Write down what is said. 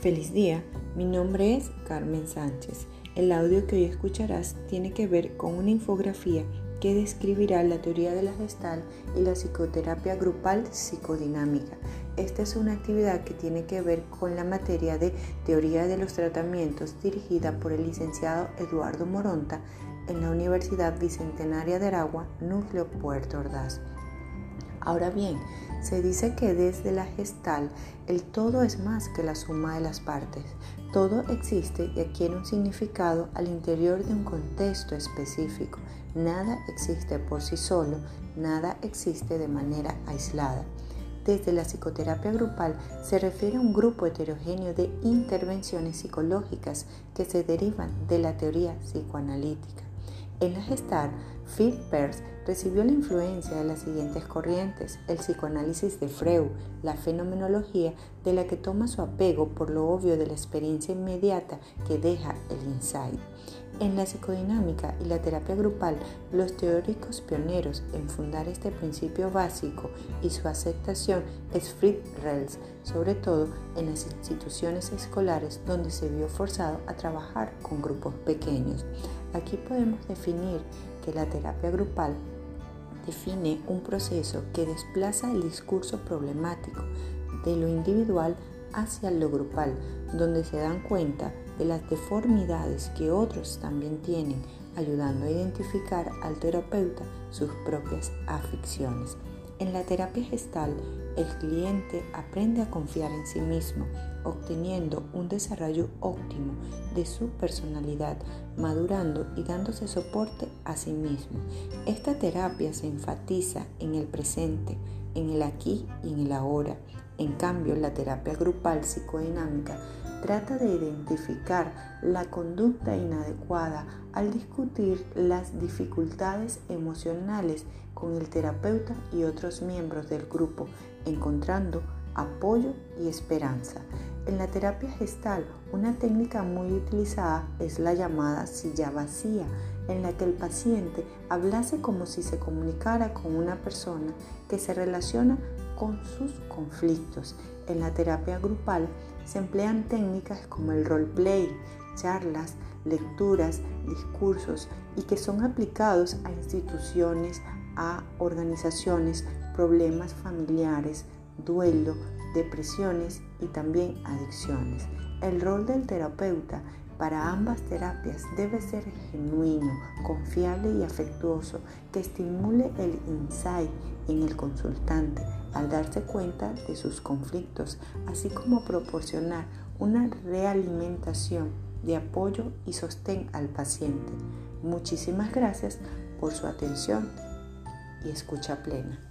Feliz día, mi nombre es Carmen Sánchez. El audio que hoy escucharás tiene que ver con una infografía que describirá la teoría de la gestal y la psicoterapia grupal psicodinámica. Esta es una actividad que tiene que ver con la materia de teoría de los tratamientos dirigida por el licenciado Eduardo Moronta en la Universidad Bicentenaria de Aragua, Núcleo Puerto Ordaz. Ahora bien, se dice que desde la gestal el todo es más que la suma de las partes. Todo existe y adquiere un significado al interior de un contexto específico. Nada existe por sí solo, nada existe de manera aislada. Desde la psicoterapia grupal se refiere a un grupo heterogéneo de intervenciones psicológicas que se derivan de la teoría psicoanalítica. En la gestal, Peirce recibió la influencia de las siguientes corrientes, el psicoanálisis de Freud, la fenomenología de la que toma su apego por lo obvio de la experiencia inmediata que deja el insight. En la psicodinámica y la terapia grupal, los teóricos pioneros en fundar este principio básico y su aceptación es Fritz Rels, sobre todo en las instituciones escolares donde se vio forzado a trabajar con grupos pequeños. Aquí podemos definir la terapia grupal define un proceso que desplaza el discurso problemático de lo individual hacia lo grupal, donde se dan cuenta de las deformidades que otros también tienen, ayudando a identificar al terapeuta sus propias aficiones. En la terapia gestal, el cliente aprende a confiar en sí mismo, obteniendo un desarrollo óptimo de su personalidad, madurando y dándose soporte a sí mismo. Esta terapia se enfatiza en el presente, en el aquí y en el ahora. En cambio, la terapia grupal psicodinámica trata de identificar la conducta inadecuada al discutir las dificultades emocionales con el terapeuta y otros miembros del grupo, encontrando apoyo y esperanza. En la terapia gestal, una técnica muy utilizada es la llamada silla vacía, en la que el paciente hablase como si se comunicara con una persona que se relaciona con sus conflictos. En la terapia grupal se emplean técnicas como el roleplay, charlas, lecturas, discursos y que son aplicados a instituciones, a organizaciones, problemas familiares, duelo, depresiones y también adicciones. El rol del terapeuta para ambas terapias debe ser genuino, confiable y afectuoso, que estimule el insight en el consultante al darse cuenta de sus conflictos, así como proporcionar una realimentación de apoyo y sostén al paciente. Muchísimas gracias por su atención y escucha plena.